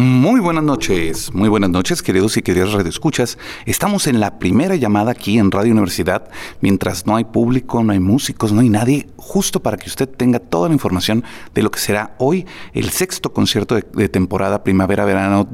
Muy buenas noches, muy buenas noches, queridos y queridas radioescuchas. Estamos en la primera llamada aquí en Radio Universidad, mientras no hay público, no hay músicos, no hay nadie, justo para que usted tenga toda la información de lo que será hoy el sexto concierto de, de temporada primavera-verano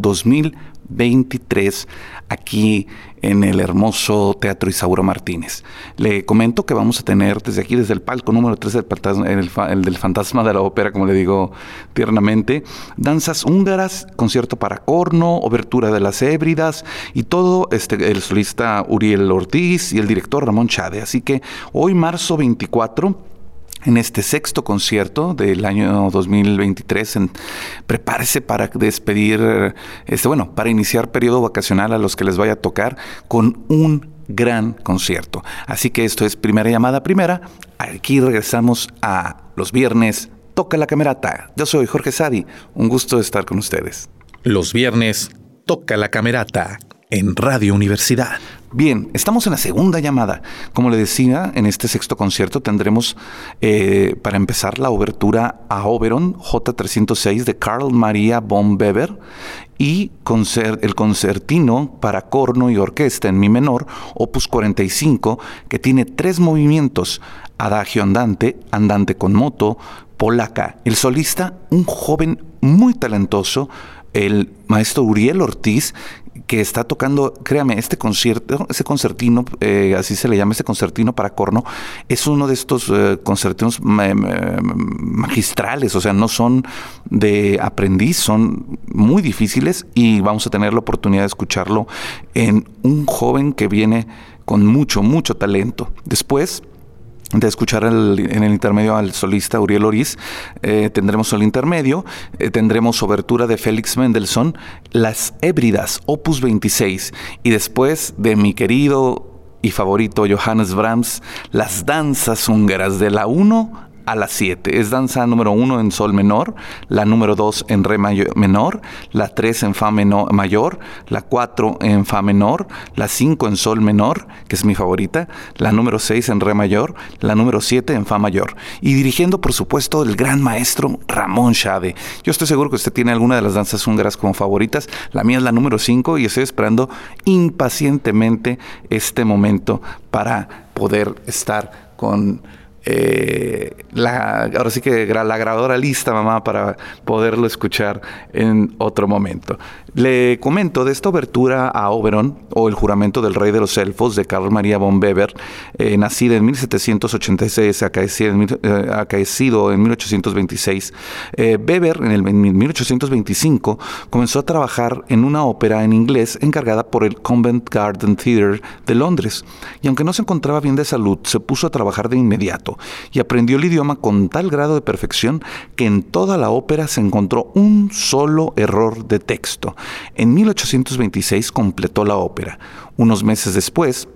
2023 aquí en el hermoso Teatro Isauro Martínez. Le comento que vamos a tener desde aquí, desde el palco número 3 del, el, del Fantasma de la Ópera, como le digo tiernamente, danzas húngaras, concierto para corno, obertura de las hébridas y todo este, el solista Uriel Ortiz y el director Ramón Chade. Así que hoy, marzo 24, en este sexto concierto del año 2023. En, prepárese para despedir, este, bueno, para iniciar periodo vacacional a los que les vaya a tocar con un gran concierto. Así que esto es primera llamada primera. Aquí regresamos a los viernes. Toca la camerata. Yo soy Jorge Sadi. Un gusto estar con ustedes. Los viernes toca la camerata en Radio Universidad. Bien, estamos en la segunda llamada. Como le decía, en este sexto concierto tendremos eh, para empezar la obertura a Oberon J306 de Carl Maria von Weber y el concertino para corno y orquesta en mi menor, opus 45, que tiene tres movimientos, adagio andante, andante con moto, polaca. El solista, un joven muy talentoso, el maestro Uriel Ortiz, que está tocando, créame, este concierto, ese concertino, eh, así se le llama, este concertino para corno, es uno de estos eh, concertinos magistrales, o sea, no son de aprendiz, son muy difíciles y vamos a tener la oportunidad de escucharlo en un joven que viene con mucho, mucho talento. Después, de escuchar en el intermedio al solista Uriel Oriz, eh, tendremos el intermedio, eh, tendremos obertura de Félix Mendelssohn, Las Hébridas, opus 26, y después de mi querido y favorito Johannes Brahms, Las Danzas Húngaras de la 1 a las 7. Es danza número 1 en sol menor, la número 2 en re menor, la 3 en fa menor, mayor, la 4 en fa menor, la 5 en sol menor, que es mi favorita, la número 6 en re mayor, la número 7 en fa mayor. Y dirigiendo, por supuesto, el gran maestro Ramón Chade. Yo estoy seguro que usted tiene alguna de las danzas húngaras como favoritas. La mía es la número 5 y estoy esperando impacientemente este momento para poder estar con eh, ahora sí que la grabadora lista, mamá, para poderlo escuchar en otro momento. Le comento de esta obertura a Oberon, o el juramento del rey de los elfos, de Carl María von Weber, eh, nacida en 1786, acaecido en, eh, acaecido en 1826. Eh, Weber, en, el, en 1825, comenzó a trabajar en una ópera en inglés encargada por el Convent Garden Theatre de Londres, y aunque no se encontraba bien de salud, se puso a trabajar de inmediato y aprendió el idioma con tal grado de perfección que en toda la ópera se encontró un solo error de texto. En 1826 completó la ópera. Unos meses después,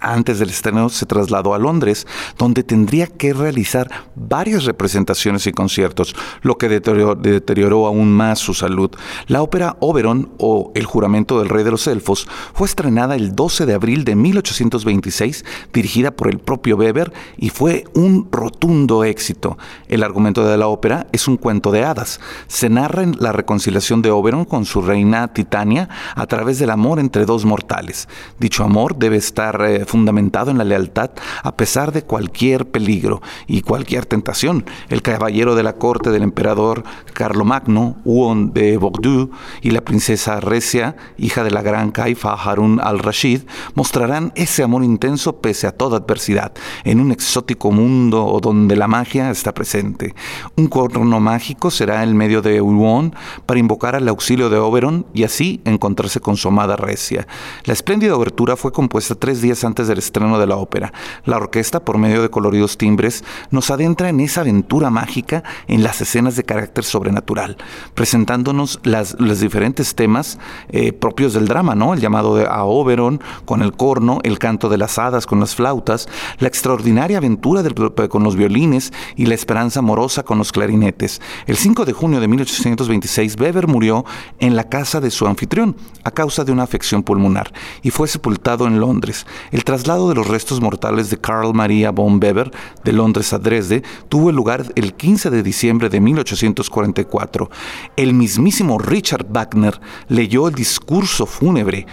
antes del estreno se trasladó a Londres, donde tendría que realizar varias representaciones y conciertos, lo que deterioró, aún más su salud. La ópera Oberon o El juramento del rey de los elfos fue estrenada el 12 de abril de 1826, dirigida por el propio Weber y fue un rotundo éxito. El argumento de la ópera es un cuento de hadas. Se narra en la reconciliación de Oberon con su reina Titania a través del amor entre dos mortales. Dicho amor debe estar eh, fundamentado en la lealtad a pesar de cualquier peligro y cualquier tentación. El caballero de la corte del emperador Carlomagno, Huon de Bordeaux, y la princesa Recia, hija de la gran caifa Harun al-Rashid, mostrarán ese amor intenso pese a toda adversidad, en un exótico mundo donde la magia está presente. Un corno mágico será el medio de Huon para invocar al auxilio de Oberon y así encontrarse con su amada Recia. La espléndida obertura fue compuesta tres días antes del estreno de la ópera. La orquesta, por medio de coloridos timbres, nos adentra en esa aventura mágica en las escenas de carácter sobrenatural, presentándonos los diferentes temas eh, propios del drama, ¿no? El llamado de, a Oberon con el corno, el canto de las hadas con las flautas, la extraordinaria aventura con los violines y la esperanza amorosa con los clarinetes. El 5 de junio de 1826, Weber murió en la casa de su anfitrión a causa de una afección pulmonar y fue sepultado en Londres. Traslado de los restos mortales de Carl Maria von Weber de Londres a Dresde tuvo lugar el 15 de diciembre de 1844. El mismísimo Richard Wagner leyó el discurso fúnebre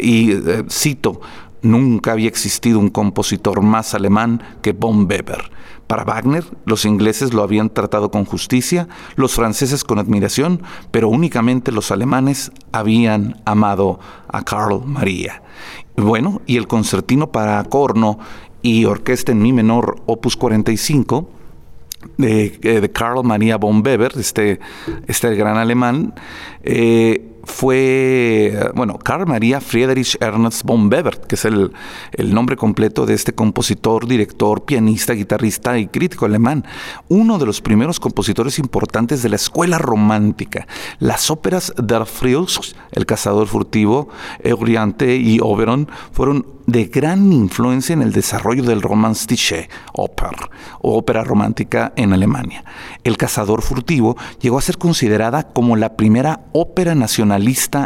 y eh, cito, nunca había existido un compositor más alemán que von Weber. Para Wagner, los ingleses lo habían tratado con justicia, los franceses con admiración, pero únicamente los alemanes habían amado a Carl Maria. Bueno, y el concertino para corno y orquesta en mi menor, opus 45, de, eh, de Carl Maria von Weber, este, este gran alemán, eh, fue, bueno, Karl Maria Friedrich Ernst von Weber, que es el, el, nombre completo de este compositor, director, pianista, guitarrista y crítico alemán, uno de los primeros compositores importantes de la escuela romántica. Las óperas Der Frius, El cazador furtivo, Euryante y Oberon fueron de gran influencia en el desarrollo del Romantische Oper, o ópera romántica en Alemania. El cazador furtivo llegó a ser considerada como la primera ópera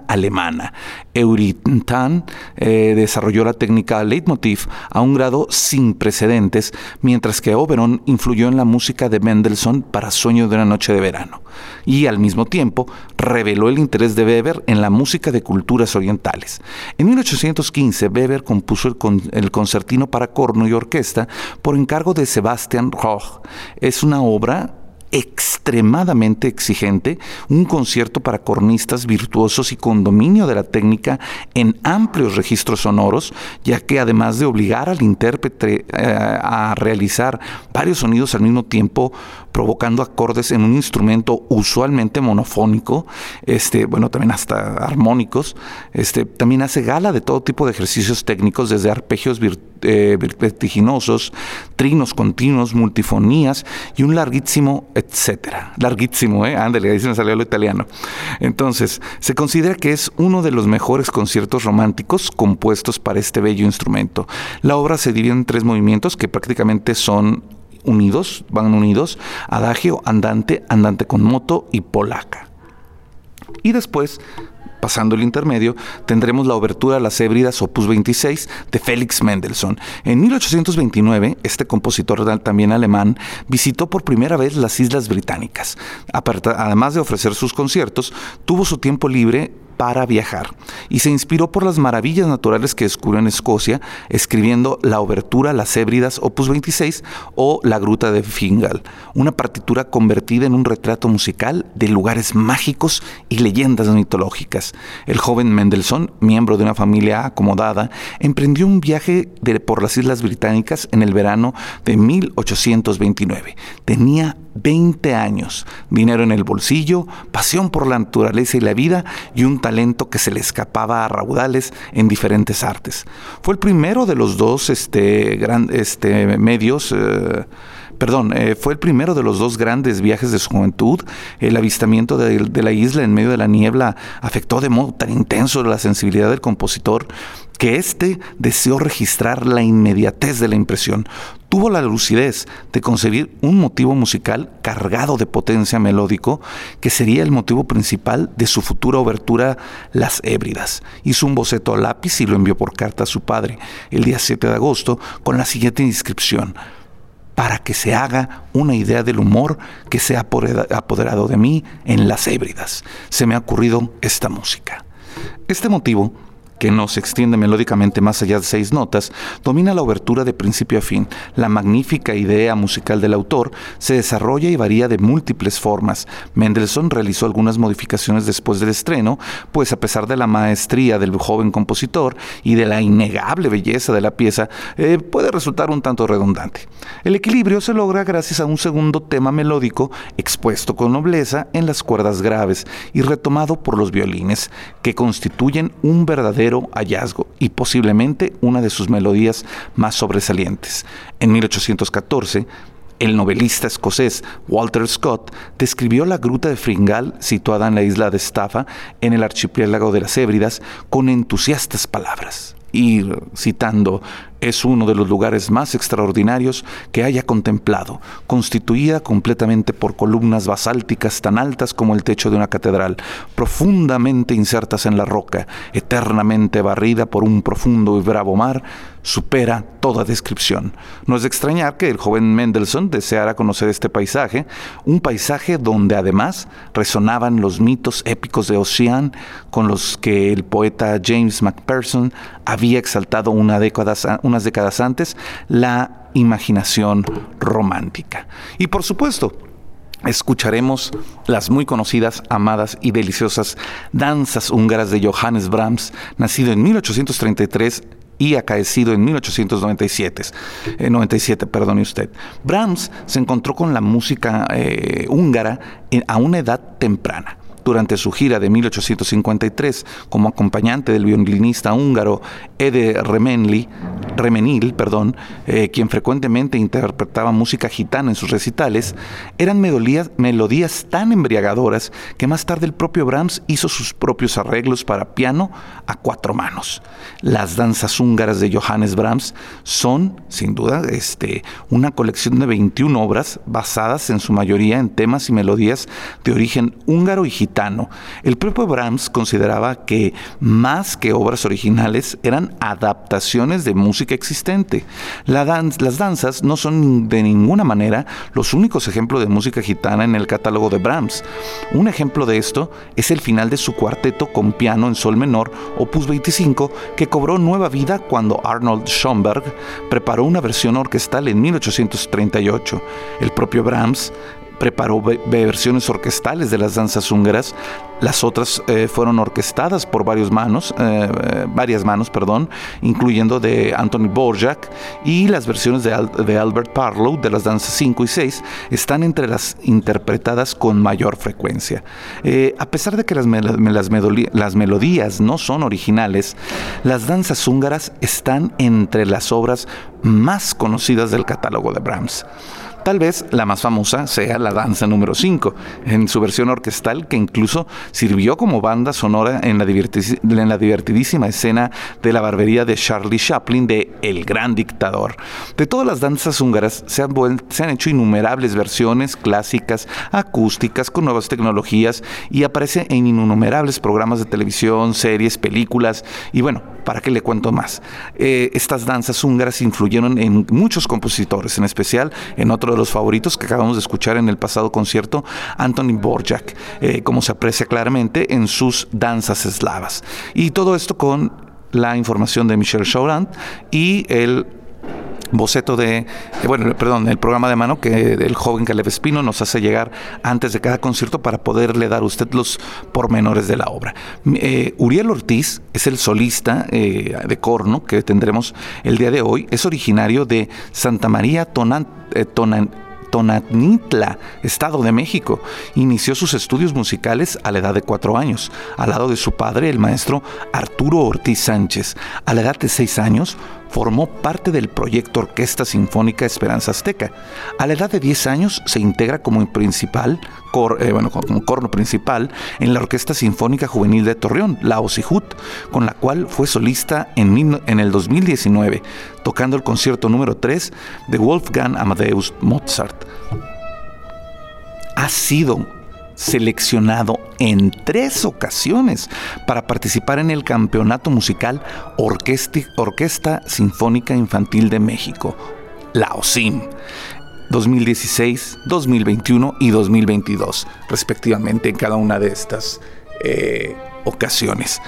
alemana. Eurytan eh, desarrolló la técnica leitmotiv a un grado sin precedentes, mientras que Oberon influyó en la música de Mendelssohn para Sueño de una noche de verano, y al mismo tiempo reveló el interés de Weber en la música de culturas orientales. En 1815, Weber compuso el, el concertino para corno y orquesta por encargo de Sebastian Roch. Es una obra extremadamente exigente, un concierto para cornistas virtuosos y con dominio de la técnica en amplios registros sonoros, ya que además de obligar al intérprete eh, a realizar varios sonidos al mismo tiempo, provocando acordes en un instrumento usualmente monofónico, este, bueno, también hasta armónicos, este, también hace gala de todo tipo de ejercicios técnicos, desde arpegios eh, vertiginosos, trinos continuos, multifonías y un larguísimo etcétera. Larguísimo, ¿eh? Ándale, ahí se me salió lo italiano. Entonces, se considera que es uno de los mejores conciertos románticos compuestos para este bello instrumento. La obra se divide en tres movimientos que prácticamente son unidos, van unidos, adagio, andante, andante con moto y polaca. Y después Pasando el intermedio, tendremos la obertura a las Hébridas Opus 26 de Félix Mendelssohn. En 1829, este compositor también alemán visitó por primera vez las Islas Británicas. Además de ofrecer sus conciertos, tuvo su tiempo libre para viajar y se inspiró por las maravillas naturales que descubrió en Escocia, escribiendo la obertura Las Hébridas Opus 26 o La Gruta de Fingal, una partitura convertida en un retrato musical de lugares mágicos y leyendas mitológicas. El joven Mendelssohn, miembro de una familia acomodada, emprendió un viaje por las Islas Británicas en el verano de 1829. Tenía 20 años, dinero en el bolsillo, pasión por la naturaleza y la vida y un talento que se le escapaba a raudales en diferentes artes. Fue el primero de los dos este, este, medios. Eh, perdón, eh, fue el primero de los dos grandes viajes de su juventud. El avistamiento de, de, la isla en medio de la niebla afectó de modo tan intenso la sensibilidad del compositor que éste deseó registrar la inmediatez de la impresión. Tuvo la lucidez de concebir un motivo musical cargado de potencia melódico que sería el motivo principal de su futura obertura Las Hébridas. Hizo un boceto a lápiz y lo envió por carta a su padre el día 7 de agosto con la siguiente inscripción para que se haga una idea del humor que se ha apoderado de mí en las hébridas. Se me ha ocurrido esta música. Este motivo que no se extiende melódicamente más allá de seis notas, domina la obertura de principio a fin. La magnífica idea musical del autor se desarrolla y varía de múltiples formas. Mendelssohn realizó algunas modificaciones después del estreno, pues a pesar de la maestría del joven compositor y de la innegable belleza de la pieza, eh, puede resultar un tanto redundante. El equilibrio se logra gracias a un segundo tema melódico expuesto con nobleza en las cuerdas graves y retomado por los violines, que constituyen un verdadero hallazgo y posiblemente una de sus melodías más sobresalientes. En 1814, el novelista escocés Walter Scott describió la gruta de Fringal, situada en la isla de Staffa, en el archipiélago de las Hébridas, con entusiastas palabras. Y citando es uno de los lugares más extraordinarios que haya contemplado, constituida completamente por columnas basálticas tan altas como el techo de una catedral, profundamente insertas en la roca, eternamente barrida por un profundo y bravo mar, supera toda descripción. No es de extrañar que el joven Mendelssohn deseara conocer este paisaje, un paisaje donde además resonaban los mitos épicos de Ocean con los que el poeta James Macpherson había exaltado una década, unas décadas antes la imaginación romántica. Y por supuesto, escucharemos las muy conocidas, amadas y deliciosas danzas húngaras de Johannes Brahms, nacido en 1833 y acaecido en 1897. 97, eh, perdone usted. Brahms se encontró con la música eh, húngara a una edad temprana durante su gira de 1853 como acompañante del violinista húngaro Ede Remenli, Remenil, perdón, eh, quien frecuentemente interpretaba música gitana en sus recitales, eran melodías, melodías tan embriagadoras que más tarde el propio Brahms hizo sus propios arreglos para piano a cuatro manos. Las danzas húngaras de Johannes Brahms son, sin duda, este, una colección de 21 obras basadas en su mayoría en temas y melodías de origen húngaro y gitano el propio Brahms consideraba que más que obras originales eran adaptaciones de música existente. las danzas no son de ninguna manera los únicos ejemplos de música gitana en el catálogo de Brahms. Un ejemplo de esto es el final de su cuarteto con piano en sol menor, opus 25, que cobró nueva vida cuando Arnold Schoenberg preparó una versión orquestal en 1838. El propio Brahms preparó versiones orquestales de las danzas húngaras. Las otras eh, fueron orquestadas por varios manos, eh, eh, varias manos, perdón, incluyendo de Anthony Borjak y las versiones de, Albert Parlow de las danzas 5 y 6 están entre las interpretadas con mayor frecuencia. a pesar de que las, las melodías no son originales, las danzas húngaras están entre las obras más conocidas del catálogo de Brahms. Tal vez la más famosa sea la danza número 5, en su versión orquestal que incluso sirvió como banda sonora en la, divertidísima escena de la barbería de Charlie Chaplin de El Gran Dictador. De todas las danzas húngaras se han, se han hecho innumerables versiones clásicas, acústicas, con nuevas tecnologías y aparece en innumerables programas de televisión, series, películas y bueno, ¿para qué le cuento más? Eh, estas danzas húngaras influyeron en muchos compositores, en especial en otro de los favoritos que acabamos de escuchar en el pasado concierto, Anthony Borjak, eh, como se aprecia claramente en sus danzas eslavas. Y todo esto con la información de Michel Chaurant y el boceto de, eh, bueno, perdón, el programa de mano que el joven Caleb Espino nos hace llegar antes de cada concierto para poderle dar a usted los pormenores de la obra. Eh, Uriel Ortiz es el solista eh, de corno que tendremos el día de hoy. Es originario de Santa María Tonan, Tonan Tonanitla, Estado de México. Inició sus estudios musicales a la edad de cuatro años, al lado de su padre, el maestro Arturo Ortiz Sánchez. A la edad de seis años, formó parte del proyecto Orquesta Sinfónica Esperanza Azteca. A la edad de 10 años se integra como principal, eh, bueno, como corno principal en la Orquesta Sinfónica Juvenil de Torreón, la OSIJUT, con la cual fue solista en, en el 2019, tocando el concierto número 3 de Wolfgang Amadeus Mozart. Ha sido seleccionado en tres ocasiones para participar en el Campeonato Musical Orquesta, Sinfónica Infantil de México, la OSIM. 2016, 2021 y 2022, respectivamente, en cada una de estas eh, ocasiones.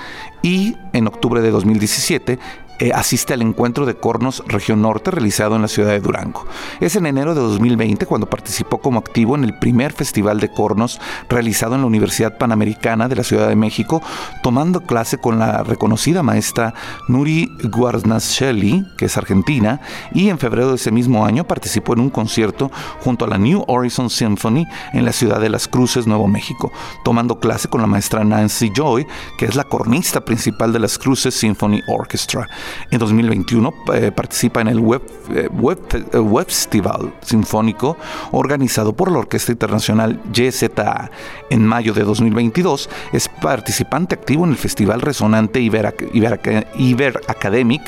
Y en octubre de 2017 eh, asiste al encuentro de cornos Región Norte realizado en la ciudad de Durango. Es en enero de 2020 cuando participó como activo en el primer festival de cornos realizado en la Universidad Panamericana de la Ciudad de México, tomando clase con la reconocida maestra Nuri Guarnascelli, que es argentina, y en febrero de ese mismo año participó en un concierto junto a la New Horizon Symphony en la ciudad de Las Cruces, Nuevo México, tomando clase con la maestra Nancy Joy, que es la cornista principal de Las Cruces Symphony Orchestra. En 2021 eh, participa en el Web, eh, Web, eh, Web, Festival Sinfónico organizado por la Orquesta Internacional YZA. En mayo de 2022 es participante activo en el Festival Resonante Iber, Iber, Academic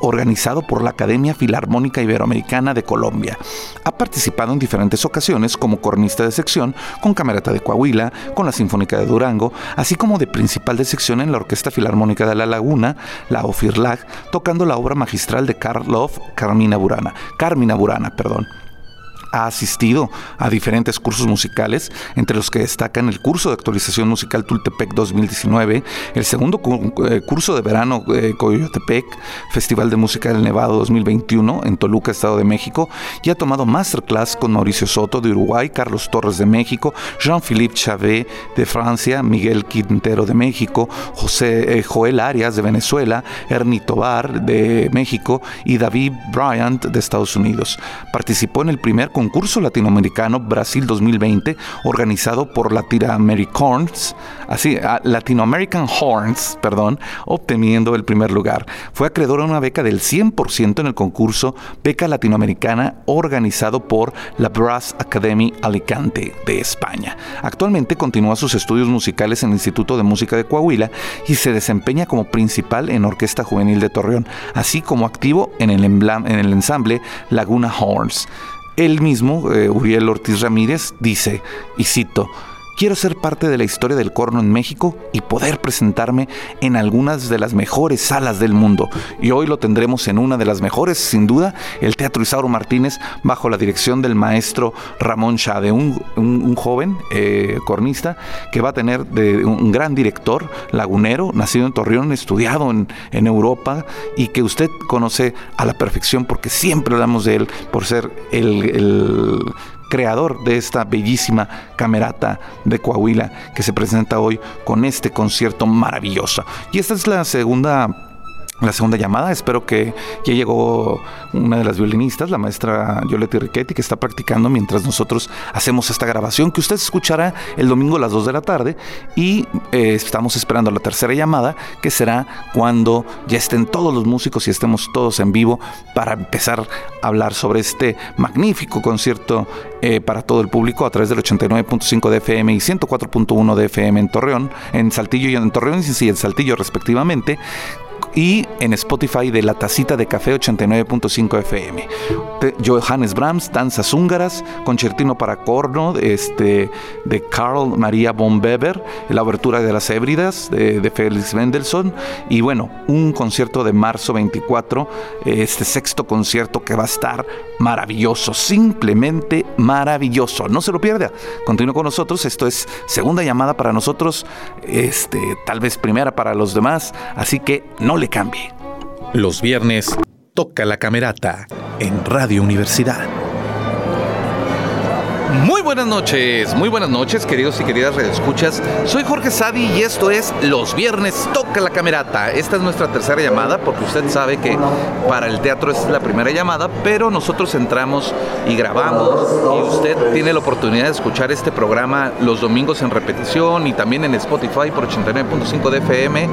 organizado por la Academia Filarmónica Iberoamericana de Colombia. Ha participado en diferentes ocasiones como cornista de sección con Camerata de Coahuila, con la Sinfónica de Durango, así como de principal de sección en la Orquesta Filarmónica de La Laguna, la OFIRLAG, tocando la obra magistral de Karlov, Carmina Burana, Carmina Burana, perdón ha asistido a diferentes cursos musicales, entre los que destacan el curso de actualización musical Tultepec 2019, el segundo eh, curso de verano eh, Coyotepec, Festival de Música del Nevado 2021 en Toluca, Estado de México, y ha tomado masterclass con Mauricio Soto de Uruguay, Carlos Torres de México, Jean-Philippe Chavé de Francia, Miguel Quintero de México, José eh, Joel Arias de Venezuela, Ernie Tobar de México y David Bryant de Estados Unidos. Participó en el primer concurso latinoamericano Brasil 2020 organizado por Latinoamericans, así, ah, Horns, perdón, obteniendo el primer lugar. Fue acreedor a una beca del 100% en el concurso Beca Latinoamericana organizado por la Brass Academy Alicante de España. Actualmente continúa sus estudios musicales en el Instituto de Música de Coahuila y se desempeña como principal en Orquesta Juvenil de Torreón, así como activo en el, en el ensamble Laguna Horns. Él mismo, eh, Uriel Ortiz Ramírez, dice, y cito, Quiero ser parte de la historia del corno en México y poder presentarme en algunas de las mejores salas del mundo. Y hoy lo tendremos en una de las mejores, sin duda, el Teatro Isauro Martínez, bajo la dirección del maestro Ramón Chade, un, joven eh, cornista que va a tener de, un gran director lagunero, nacido en Torreón, estudiado en, Europa y que usted conoce a la perfección porque siempre hablamos de él por ser el creador de esta bellísima camerata de Coahuila que se presenta hoy con este concierto maravilloso. Y esta es la segunda la segunda llamada. Espero que ya llegó una de las violinistas, la maestra Yoleti Riquetti, que está practicando mientras nosotros hacemos esta grabación que usted escuchará el domingo a las 2 de la tarde. Y eh, estamos esperando la tercera llamada, que será cuando ya estén todos los músicos y estemos todos en vivo para empezar a hablar sobre este magnífico concierto eh, para todo el público a través del 89.5 de FM y 104.1 de FM en Torreón, en Saltillo y en Torreón y en Saltillo respectivamente y en Spotify de La Tacita de Café 89.5 FM. Johannes Brahms, Danzas Húngaras, Concertino para Corno este, de Carl Maria von Weber, la abertura de las Hébridas de, de Felix Mendelssohn y bueno, un concierto de marzo 24, este sexto concierto que va a estar maravilloso, simplemente maravilloso. No se lo pierda. Continúe con nosotros. Esto es segunda llamada para nosotros, este, tal vez primera para los demás, así que no le cambie. Los viernes toca la camerata en Radio Universidad. Muy buenas noches, muy buenas noches, queridos y queridas redescuchas. Soy Jorge Sadi y esto es Los Viernes Toca la Camerata. Esta es nuestra tercera llamada porque usted sabe que para el teatro es la primera llamada, pero nosotros entramos y grabamos y usted tiene la oportunidad de escuchar este programa los domingos en repetición y también en Spotify por 89.5 de FM,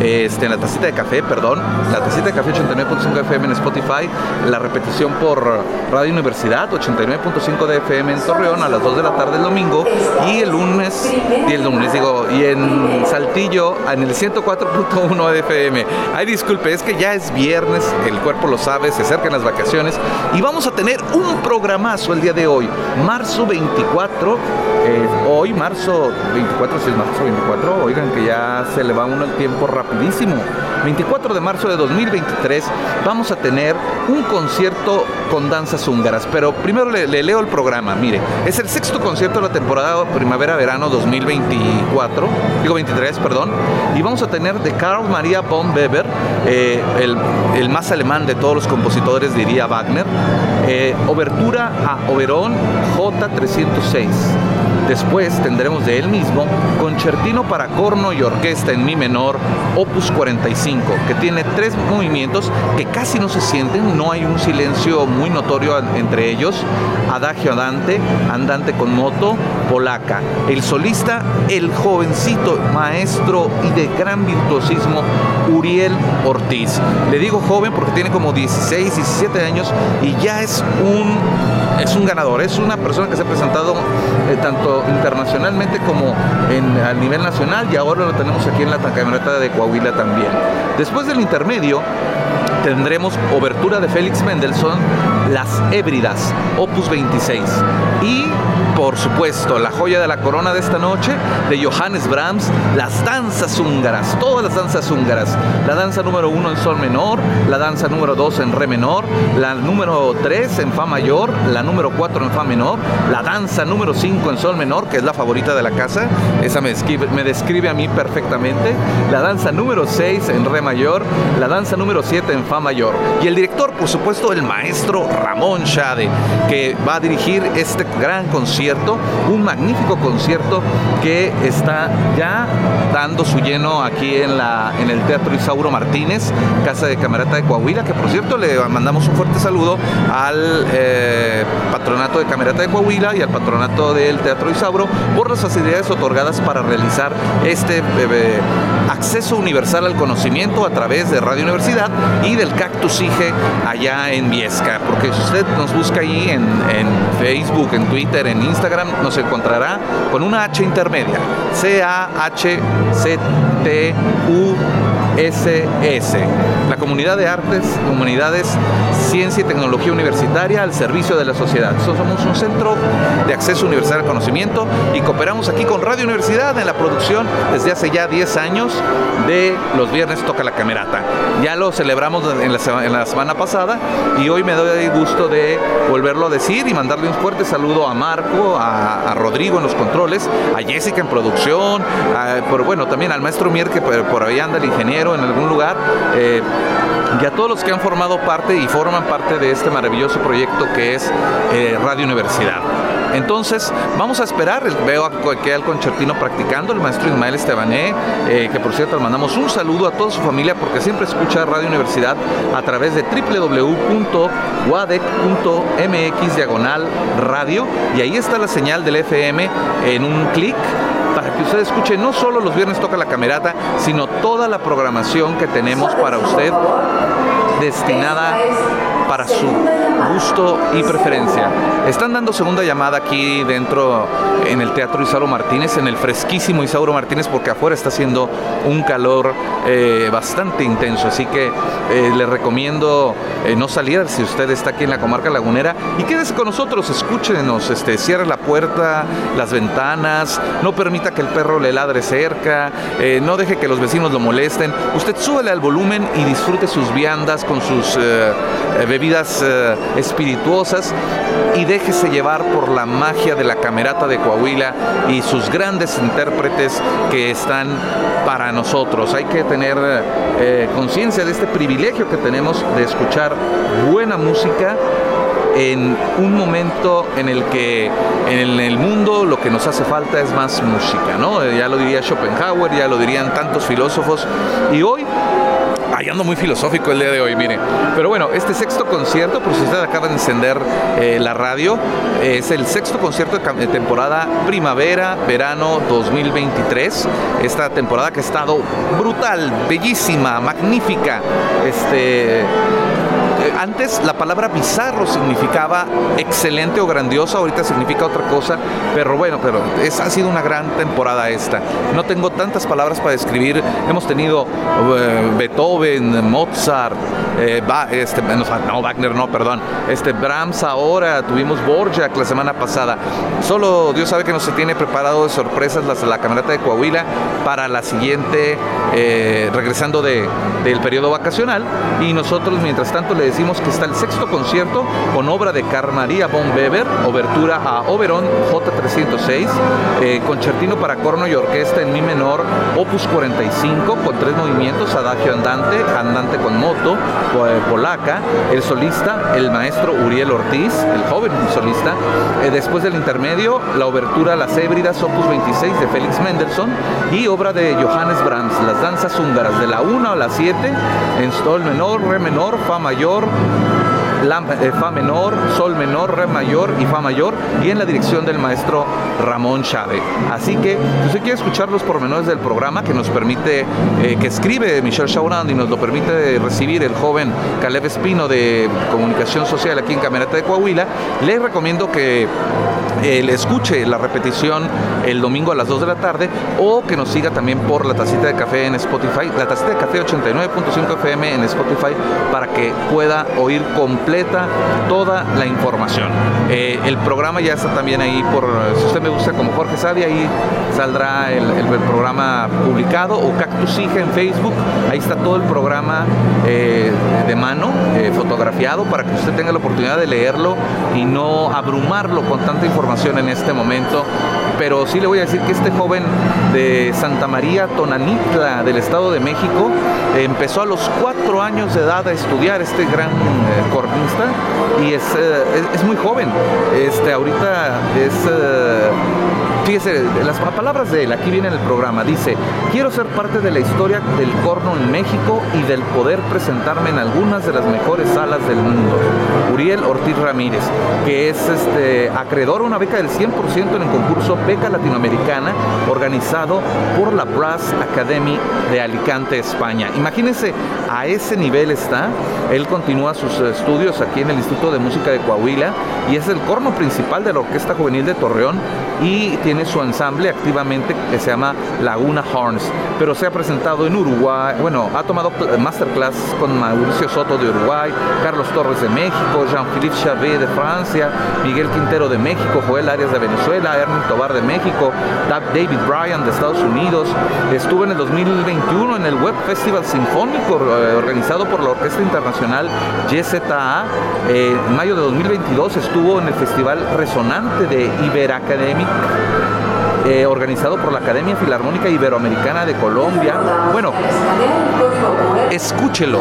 este, en la tacita de café, perdón, la tacita de café 89.5 de FM en Spotify, la repetición por Radio Universidad 89.5 de FM en Torre a las 2 de la tarde el domingo y el lunes, y el lunes digo, y en Saltillo en el 104.1 de FM. Ay, disculpe, es que ya es viernes, el cuerpo lo sabe, se acercan las vacaciones y vamos a tener un programazo el día de hoy, marzo 24, eh, hoy marzo 24, si es marzo 24, oigan que ya se le va uno el tiempo rápido rapidísimo. 24 de marzo de 2023 vamos a tener un concierto con danzas húngaras. Pero primero le, leo el programa. Mire, es el sexto concierto de la temporada primavera-verano 2024, digo 23, perdón. Y vamos a tener de Karl Maria von Weber, eh, el, más alemán de todos los compositores, diría Wagner, eh, obertura a Oberón J306. Después tendremos de él mismo Concertino para corno y orquesta en mi menor, opus 45, que tiene tres movimientos que casi no se sienten, no hay un silencio muy notorio entre ellos, adagio andante, andante con moto, polaca. El solista, el jovencito maestro y de gran virtuosismo, Uriel Ortiz. Le digo joven porque tiene como 16, 17 años y ya es un es un ganador, es una persona que se ha presentado eh, tanto internacionalmente como en, a nivel nacional y ahora lo tenemos aquí en la camioneta de Coahuila también. Después del intermedio tendremos obertura de Félix Mendelssohn, Las Hébridas, opus 26 y por supuesto, la joya de la corona de esta noche de Johannes Brahms, las danzas húngaras, todas las danzas húngaras. La danza número uno en sol menor, la danza número dos en re menor, la número tres en fa mayor, la número cuatro en fa menor, la danza número cinco en sol menor, que es la favorita de la casa, esa me describe, me describe a mí perfectamente, la danza número seis en re mayor, la danza número siete en fa mayor. Y el director, por supuesto, el maestro Ramón Shade, que va a dirigir este gran concierto un magnífico concierto que está ya dando su lleno aquí en, la, en el Teatro Isauro Martínez, Casa de Camerata de Coahuila, que por cierto le mandamos un fuerte saludo al eh, Patronato de Camerata de Coahuila y al Patronato del Teatro Isauro por las facilidades otorgadas para realizar este eh, acceso universal al conocimiento a través de Radio Universidad y del Cactus IGE allá en Viesca, porque si usted nos busca ahí en, en Facebook, en Twitter, en Instagram, nos encontrará con una H intermedia, C-A-H-C-T-U-S-S. La comunidad de artes, humanidades, ciencia y tecnología universitaria al servicio de la sociedad. Somos un centro de acceso universal al conocimiento y cooperamos aquí con Radio Universidad en la producción desde hace ya 10 años de los viernes Toca la Camerata. Ya lo celebramos en la, semana pasada y hoy me doy gusto de volverlo a decir y mandarle un fuerte saludo a Marco, a, Rodrigo en los controles, a Jessica en producción, pero bueno, también al maestro Mier que por, ahí anda el ingeniero en algún lugar. Eh, y a todos los que han formado parte y forman parte de este maravilloso proyecto que es eh, Radio Universidad. Entonces, vamos a esperar. Veo que al concertino practicando, el maestro Ismael Estebané, eh, que por cierto le mandamos un saludo a toda su familia porque siempre escucha Radio Universidad a través de www.wadec.mx diagonal radio. Y ahí está la señal del FM en un clic que usted escuche no solo los viernes toca la camerata, sino toda la programación que tenemos para usted destinada para su gusto y preferencia. Están dando segunda llamada aquí dentro en el Teatro Isauro Martínez, en el fresquísimo Isauro Martínez, porque afuera está haciendo un calor eh, bastante intenso. Así que eh, le recomiendo eh, no salir si usted está aquí en la comarca lagunera y quédese con nosotros, escúchenos, este, cierre la puerta, las ventanas, no permita que el perro le ladre cerca, no deje que los vecinos lo molesten. Usted súbele al volumen y disfrute sus viandas con sus bebidas bebidas eh, espirituosas y déjese llevar por la magia de la camerata de Coahuila y sus grandes intérpretes que están para nosotros. Hay que tener eh, conciencia de este privilegio que tenemos de escuchar buena música en un momento en el que en el mundo lo que nos hace falta es más música, ¿no? Ya lo diría Schopenhauer, ya lo dirían tantos filósofos y hoy Ay, ando muy filosófico el día de hoy, mire. Pero bueno, este sexto concierto, por si usted acaba de encender eh, la radio, es el sexto concierto de temporada primavera-verano 2023. Esta temporada que ha estado brutal, bellísima, magnífica. Este antes la palabra bizarro significaba excelente o grandioso, ahorita significa otra cosa, pero bueno, pero es, ha sido una gran temporada esta. No tengo tantas palabras para describir. Hemos tenido eh, Beethoven, Mozart, eh, este, no, Wagner no, perdón, este Brahms ahora, tuvimos Borjak la semana pasada. Solo Dios sabe que nos se tiene preparado de sorpresas la, la camerata de Coahuila para la siguiente, eh, regresando de, del periodo vacacional. Y nosotros, mientras tanto, le decimos que está el sexto concierto con obra de Carmaría von Weber, obertura a Oberón J306, eh, concertino para corno y orquesta en mi menor, opus 45, con tres movimientos, adagio andante, andante con moto, eh, polaca, el solista, el maestro Uriel Ortiz, el joven solista. Eh, después del intermedio, la obertura Las Hébridas, opus 26 de Félix Mendelssohn y obra de Johannes Brahms, las danzas húngaras de la 1 a la 7 en sol menor, re menor, fa mayor, Thank you. Eh, fa menor, sol menor, re mayor y fa mayor, y en la dirección del maestro Ramón Chávez. Así que, si usted quiere escuchar los pormenores del programa que nos permite, eh, que escribe Michelle Chaurand y nos lo permite recibir el joven Caleb Espino de Comunicación Social aquí en Camerata de Coahuila, le recomiendo que eh, escuche la repetición el domingo a las 2 de la tarde o que nos siga también por la tacita de café en Spotify, la tacita de café 89.5 FM en Spotify para que pueda oír completa toda la información. Eh, el programa ya está también ahí por, si usted me gusta como Jorge Sadia, ahí saldrá el, programa publicado o Cactus Hija en Facebook, ahí está todo el programa eh, de mano, fotografiado para que usted tenga la oportunidad de leerlo y no abrumarlo con tanta información en este momento, pero sí le voy a decir que este joven de Santa María Tonanitla del Estado de México empezó a los cuatro años de edad a estudiar este gran eh, cornista y es, eh, es, muy joven. Este, ahorita es... Eh, fíjese, las palabras de él, aquí viene en el programa, dice, quiero ser parte de la historia del corno en México y del poder presentarme en algunas de las mejores salas del mundo. Uriel Ortiz Ramírez, que es este, acreedor a una beca del 100% en el concurso Beca Latinoamericana organizado por la Brass Academy de Alicante, España. Imagínense, a ese nivel está. Él continúa sus estudios aquí en el Instituto de Música de Coahuila y es el corno principal de la Orquesta Juvenil de Torreón y tiene su ensamble activamente que se llama Laguna Horns, pero se ha presentado en Uruguay, bueno, ha tomado masterclass con Mauricio Soto de Uruguay, Carlos Torres de México, Jean-Philippe Chavé de Francia, Miguel Quintero de México, Joel Arias de Venezuela, Ernie Tobar de México, David Bryan de Estados Unidos. Estuvo en el 2021 en el Web Festival Sinfónico eh, organizado por la Orquesta Internacional YZA. Eh, en mayo de 2022 estuvo en el Festival Resonante de Iberacademic eh, organizado por la Academia Filarmónica Iberoamericana de Colombia. Bueno, escúchelo.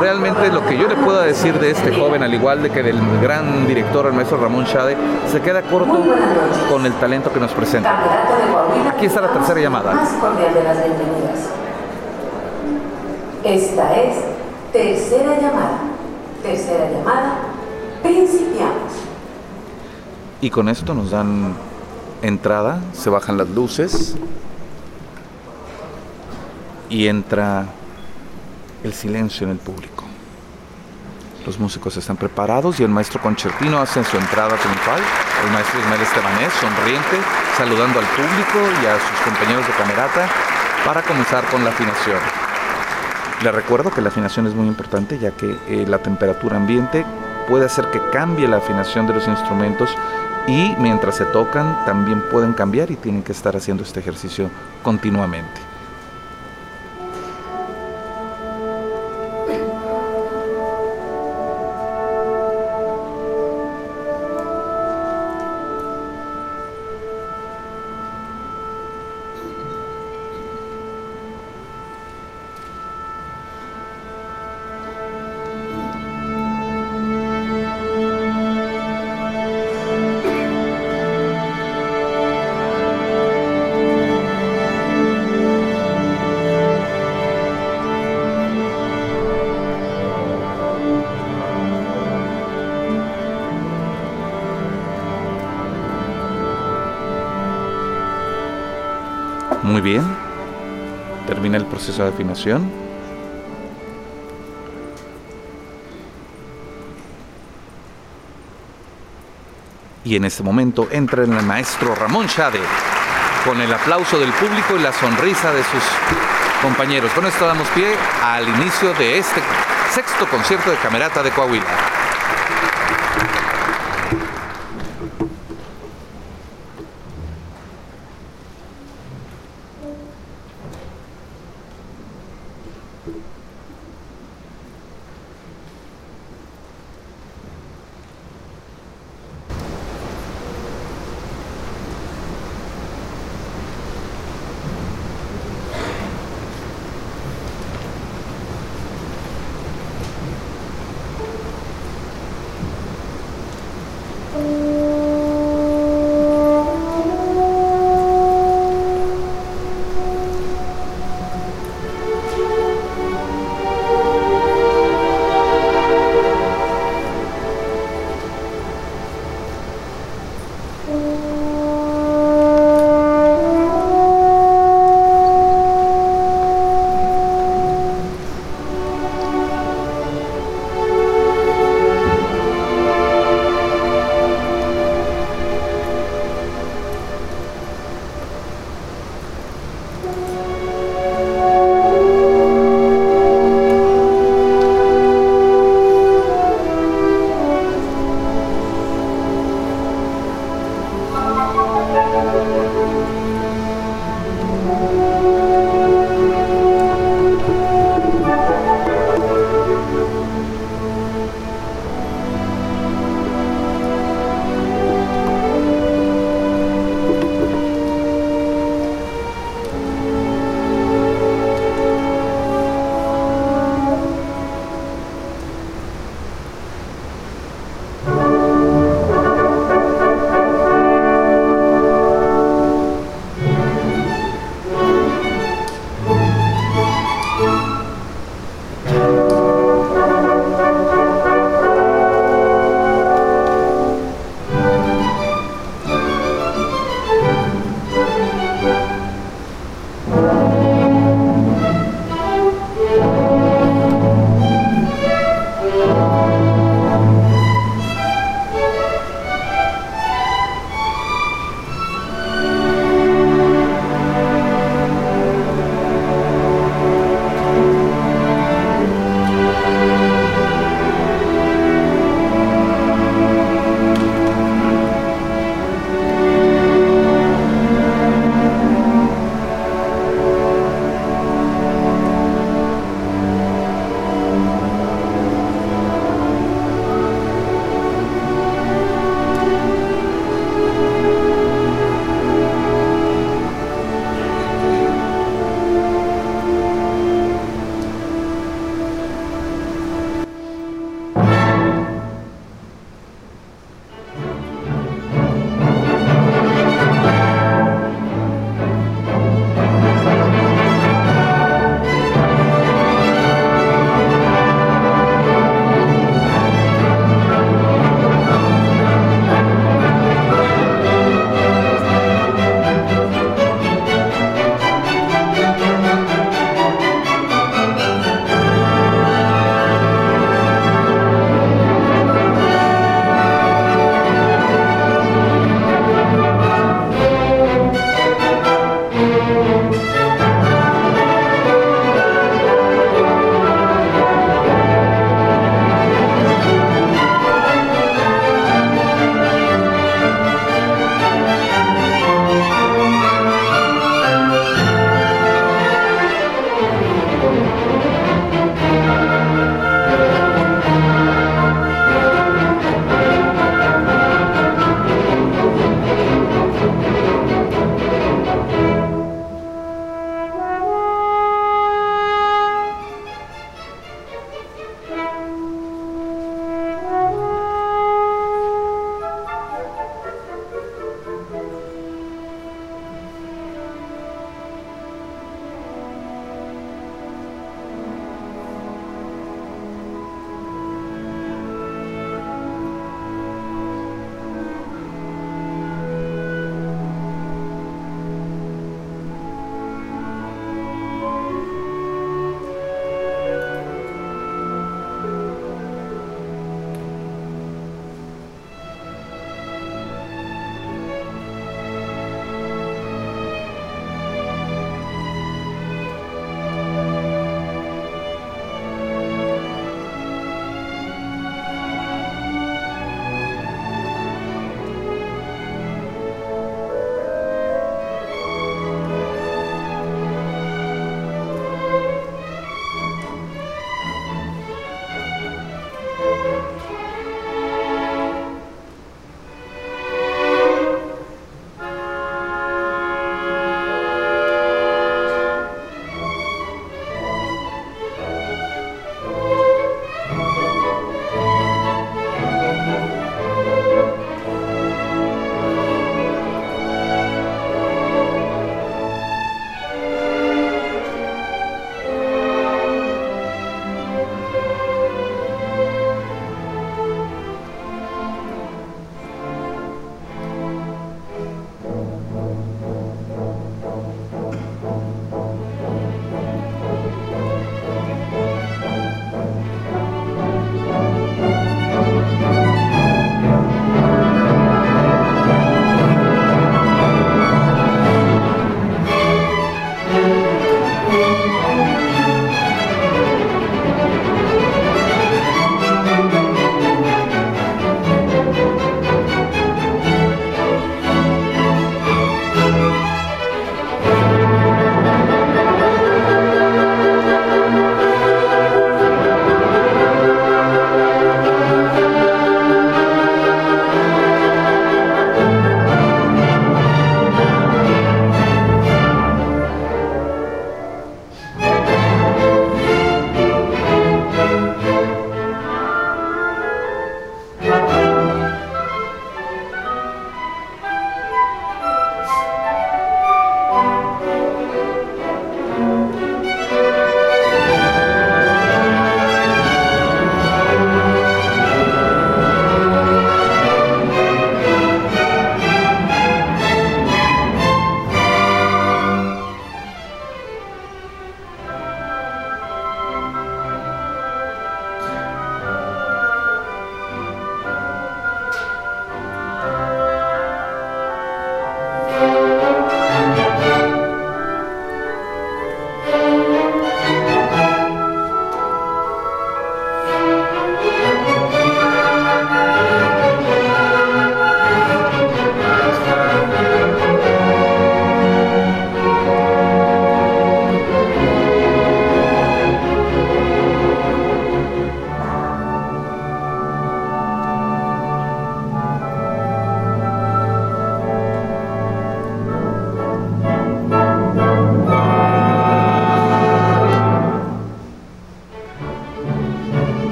Realmente lo que yo le puedo decir de este joven, al igual de que del gran director, el maestro Ramón Chade, se queda corto con el talento que nos presenta. Aquí está la tercera llamada. Esta es tercera llamada. Tercera llamada. Principiamos. Y con esto nos dan entrada, se bajan las luces y entra el silencio en el público. Los músicos están preparados y el maestro concertino hace su entrada triunfal. El maestro Ismael Estebanés, sonriente, saludando al público y a sus compañeros de camerata para comenzar con la afinación. Le recuerdo que la afinación es muy importante ya que eh, la temperatura ambiente puede hacer que cambie la afinación de los instrumentos y mientras se tocan también pueden cambiar y tienen que estar haciendo este ejercicio continuamente. nuestra afinación. Y en este momento entra en el maestro Ramón Chade con el aplauso del público y la sonrisa de sus compañeros. Con esto damos pie al inicio de este sexto concierto de Camerata de Coahuila.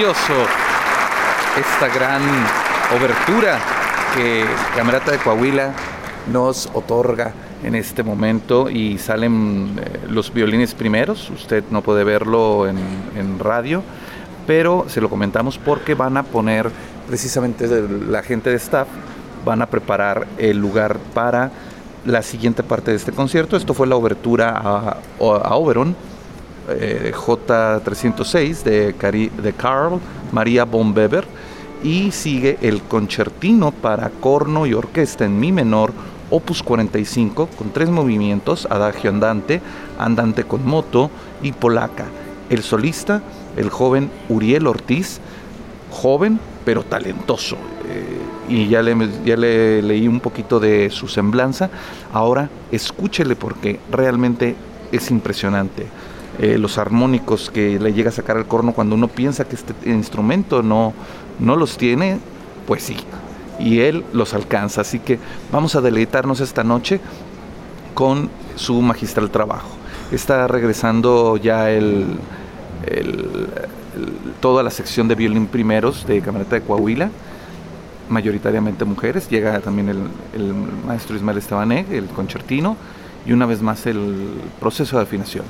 Maravilloso, esta gran obertura que Camerata de Coahuila nos otorga en este momento y salen eh, los violines primeros, usted no puede verlo en, radio, pero se lo comentamos porque van a poner precisamente la gente de staff, van a preparar el lugar para la siguiente parte de este concierto. Esto fue la obertura a Oberon, eh, J306 de, Cari de Carl María von Weber y sigue el concertino para corno y orquesta en mi menor opus 45 con tres movimientos, adagio andante, andante con moto y polaca. El solista, el joven Uriel Ortiz, joven pero talentoso. Eh, y ya le, ya le leí un poquito de su semblanza. Ahora escúchele porque realmente es impresionante. Eh, los armónicos que le llega a sacar el corno cuando uno piensa que este instrumento no, no los tiene, pues sí, y él los alcanza. Así que vamos a deleitarnos esta noche con su magistral trabajo. Está regresando ya el, toda la sección de violín primeros de Camerata de Coahuila, mayoritariamente mujeres. Llega también el, maestro Ismael Estebané, el concertino, y una vez más el proceso de afinación.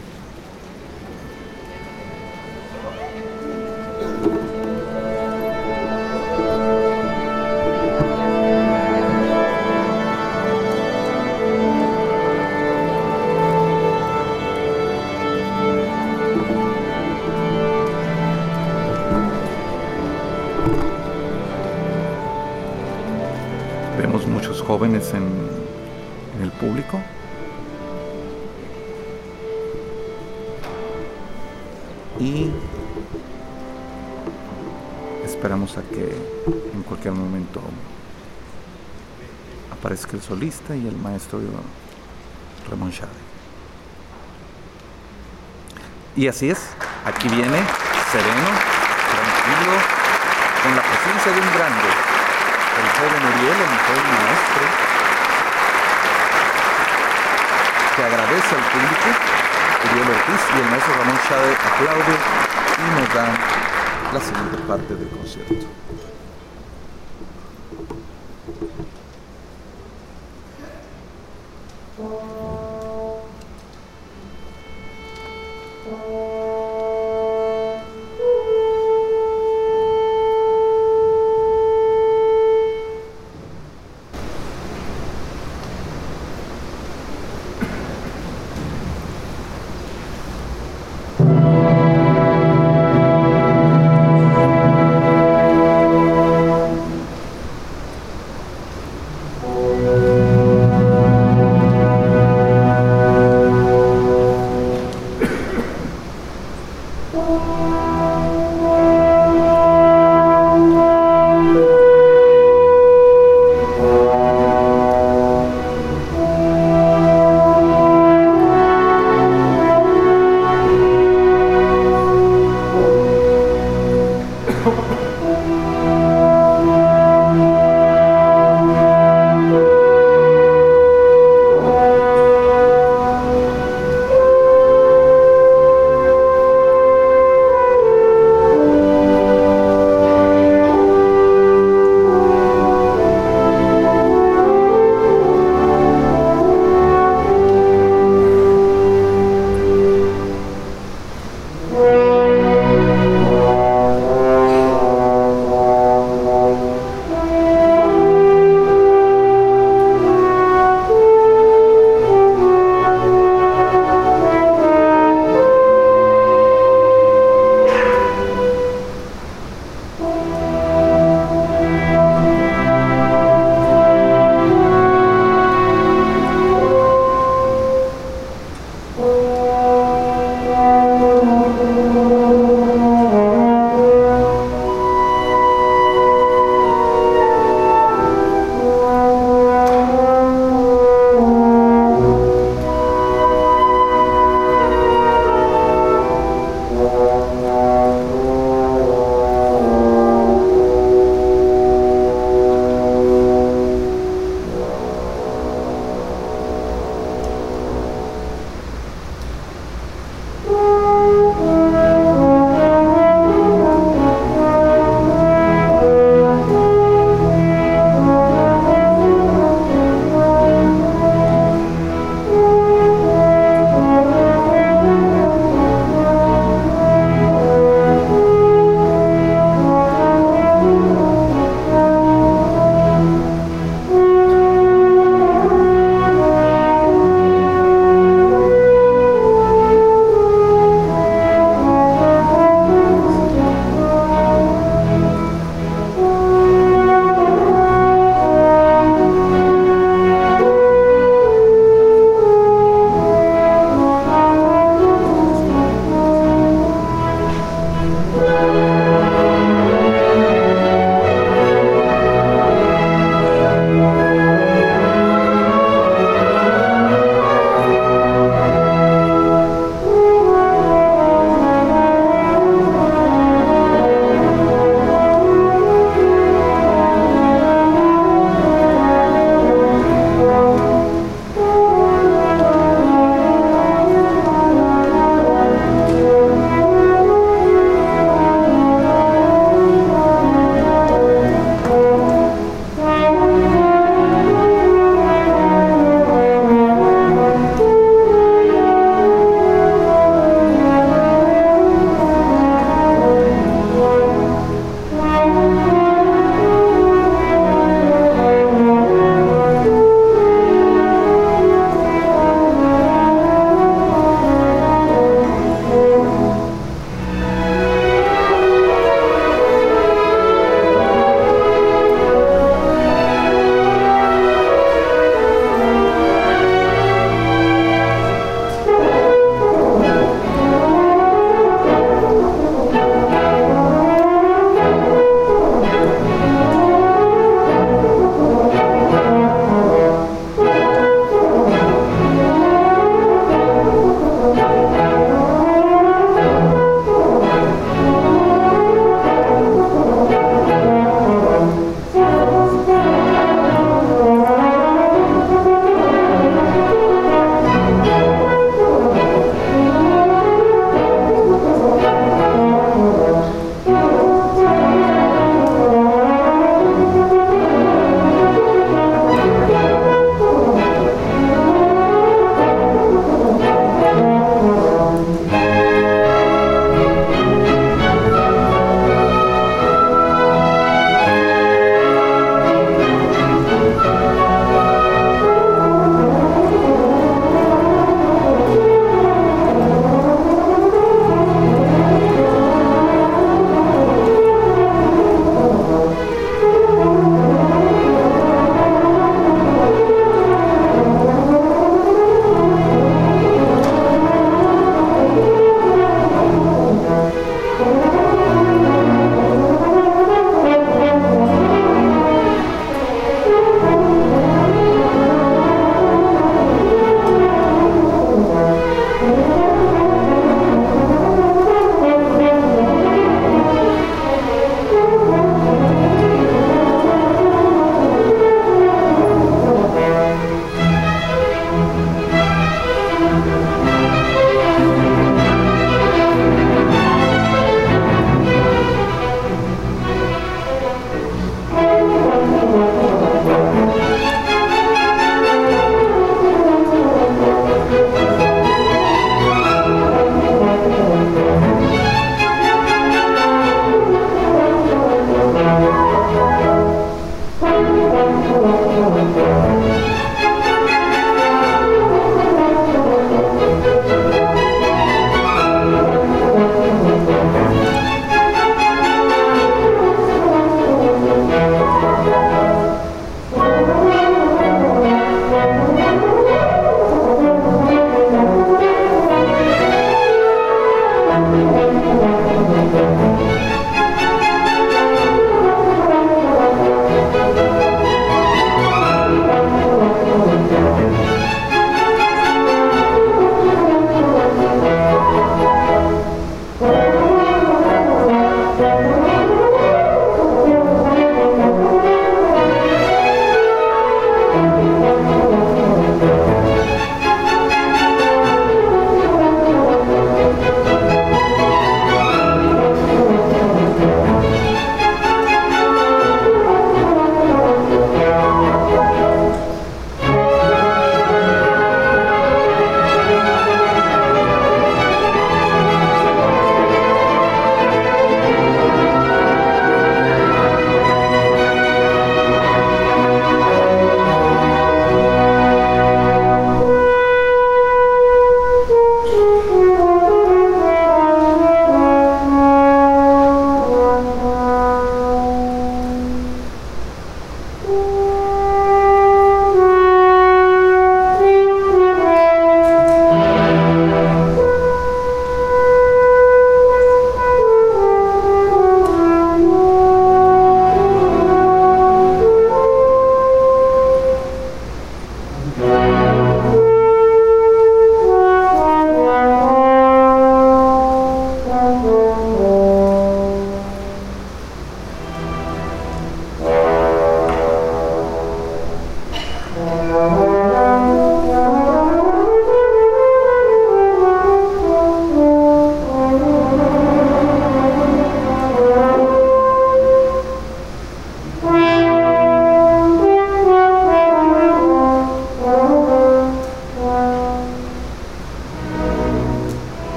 Solista y el maestro Ramón Chávez. Y así es, aquí viene sereno, tranquilo, con la presencia de un grande el joven Uriel, el joven maestro, que agradece al público, Uriel Ortiz y el maestro Ramón Chávez aplaude y nos dan la siguiente parte del concierto.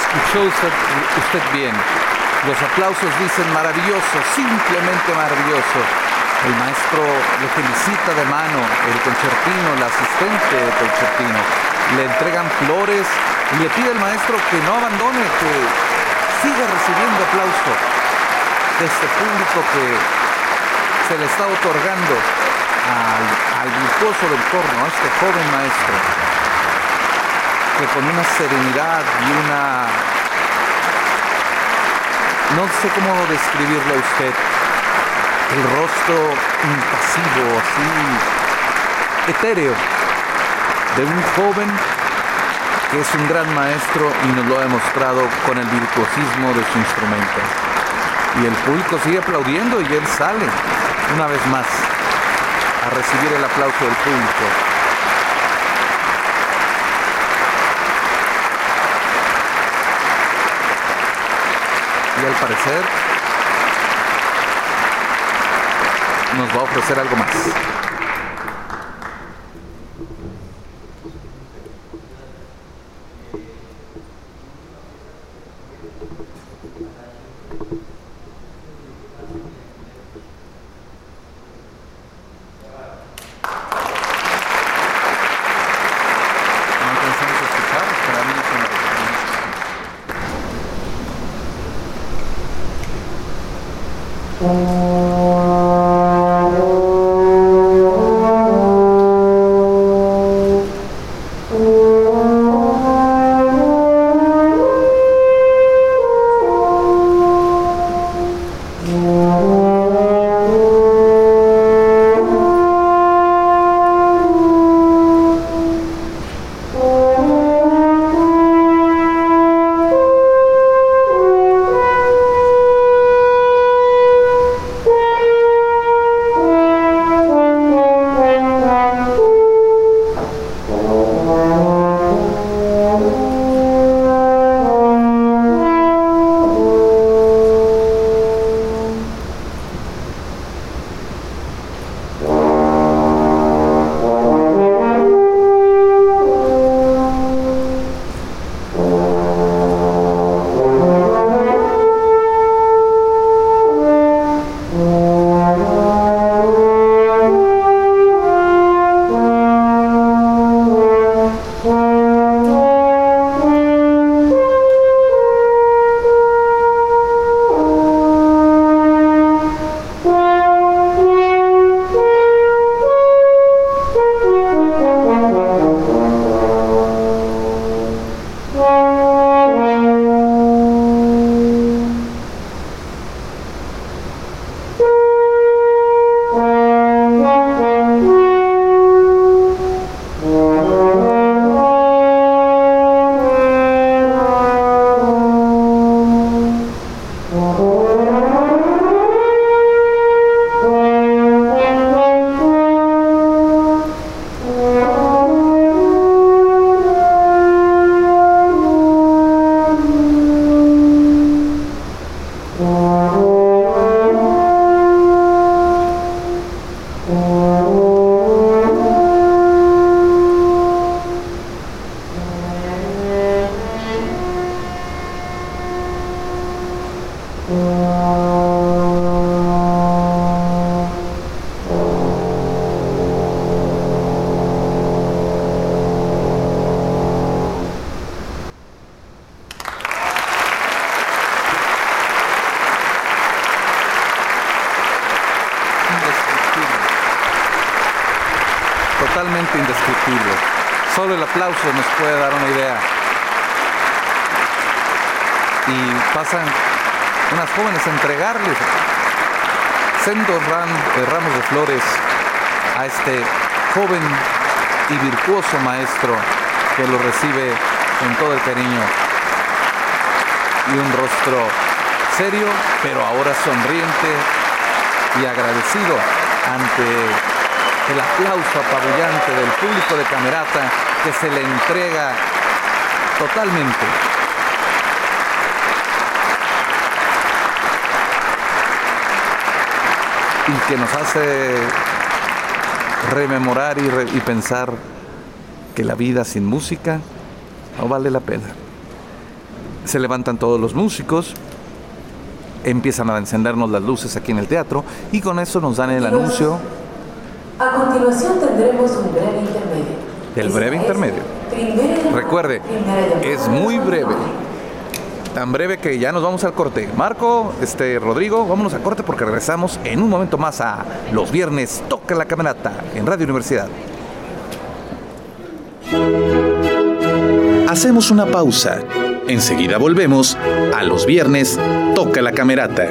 Escuchó usted, bien. Los aplausos dicen maravilloso, simplemente maravilloso. El maestro le felicita de mano, el concertino, el asistente del concertino. Le entregan flores y le pide al maestro que no abandone, que siga recibiendo aplauso de este público que se le está otorgando al, al del corno, a este joven maestro, con una serenidad y una... No sé cómo describirle a usted, el rostro impasivo, así, etéreo, de un joven que es un gran maestro y nos lo ha demostrado con el virtuosismo de su instrumento. Y el público sigue aplaudiendo y él sale una vez más a recibir el aplauso del público. Al parecer nos va a ofrecer algo más. Totalmente indescriptible. Solo el aplauso nos puede dar una idea. Y pasan unas jóvenes entregarles sendos eh, ramos de flores a este joven y virtuoso maestro que lo recibe con todo el cariño y un rostro serio, pero ahora sonriente y agradecido ante el aplauso apabullante del público de Camerata que se le entrega totalmente. Y que nos hace rememorar y, re- y pensar que la vida sin música no vale la pena. Se levantan todos los músicos, empiezan a encendernos las luces aquí en el teatro y con eso nos dan el anuncio. A continuación tendremos un breve intermedio. El breve intermedio. Recuerde, es muy breve. Tan breve que ya nos vamos al corte. Marco, este Rodrigo, vámonos a corte porque regresamos en un momento más a los viernes Toca la Camerata en Radio Universidad. Hacemos una pausa. Enseguida volvemos a los viernes Toca la Camerata.